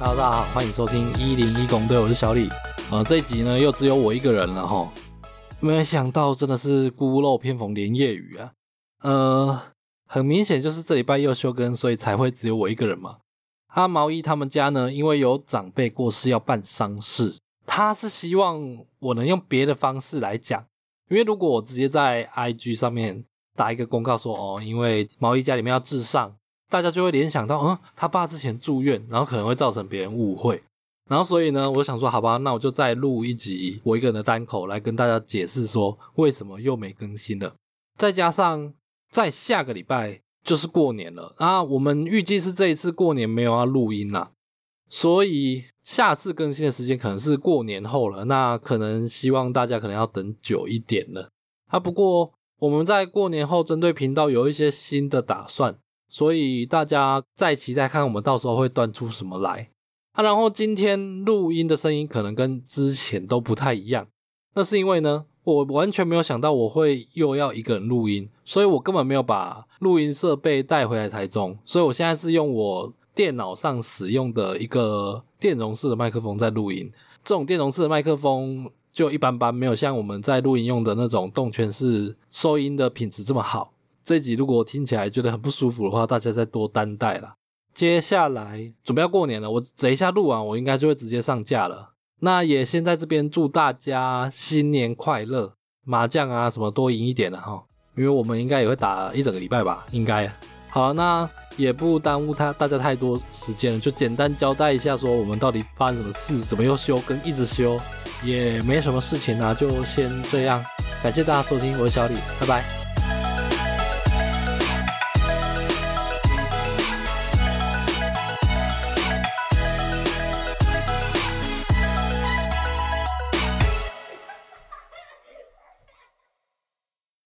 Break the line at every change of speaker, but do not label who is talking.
大家好，欢迎收听一零一公队，我是小李。呃，这一集呢又只有我一个人了哈，没想到真的是孤陋偏逢连夜雨啊。呃，很明显就是这礼拜又休更，所以才会只有我一个人嘛。阿、毛衣他们家呢，因为有长辈过世要办丧事，他是希望我能用别的方式来讲，因为如果我直接在 IG 上面打一个公告说哦，因为毛衣家里面要治丧。大家就会联想到，嗯，他爸之前住院，然后可能会造成别人误会，然后所以呢，我想说，好吧，那我就再录一集我一个人的单口来跟大家解释说为什么又没更新了。再加上在下个礼拜就是过年了啊，我们预计是这一次过年没有要录音啦，所以下次更新的时间可能是过年后了。那可能希望大家可能要等久一点了啊。不过我们在过年后针对频道有一些新的打算。所以大家再期待看我们到时候会端出什么来啊！然后今天录音的声音可能跟之前都不太一样，那是因为呢，我完全没有想到我会又要一个人录音，所以我根本没有把录音设备带回来台中，所以我现在是用我电脑上使用的一个电容式的麦克风在录音。这种电容式的麦克风就一般般，没有像我们在录音用的那种动圈式收音的品质这么好。这集如果听起来觉得很不舒服的话，大家再多担待啦。接下来准备要过年了，我等一下录完，我应该就会直接上架了。那也先在这边祝大家新年快乐，麻将啊什么多赢一点了哈，因为我们应该也会打一整个礼拜吧，应该。好，那也不耽误他大家太多时间了，就简单交代一下，说我们到底发生什么事，怎么又修，跟一直修，也没什么事情啊，就先这样。感谢大家收听，我是小李，拜拜。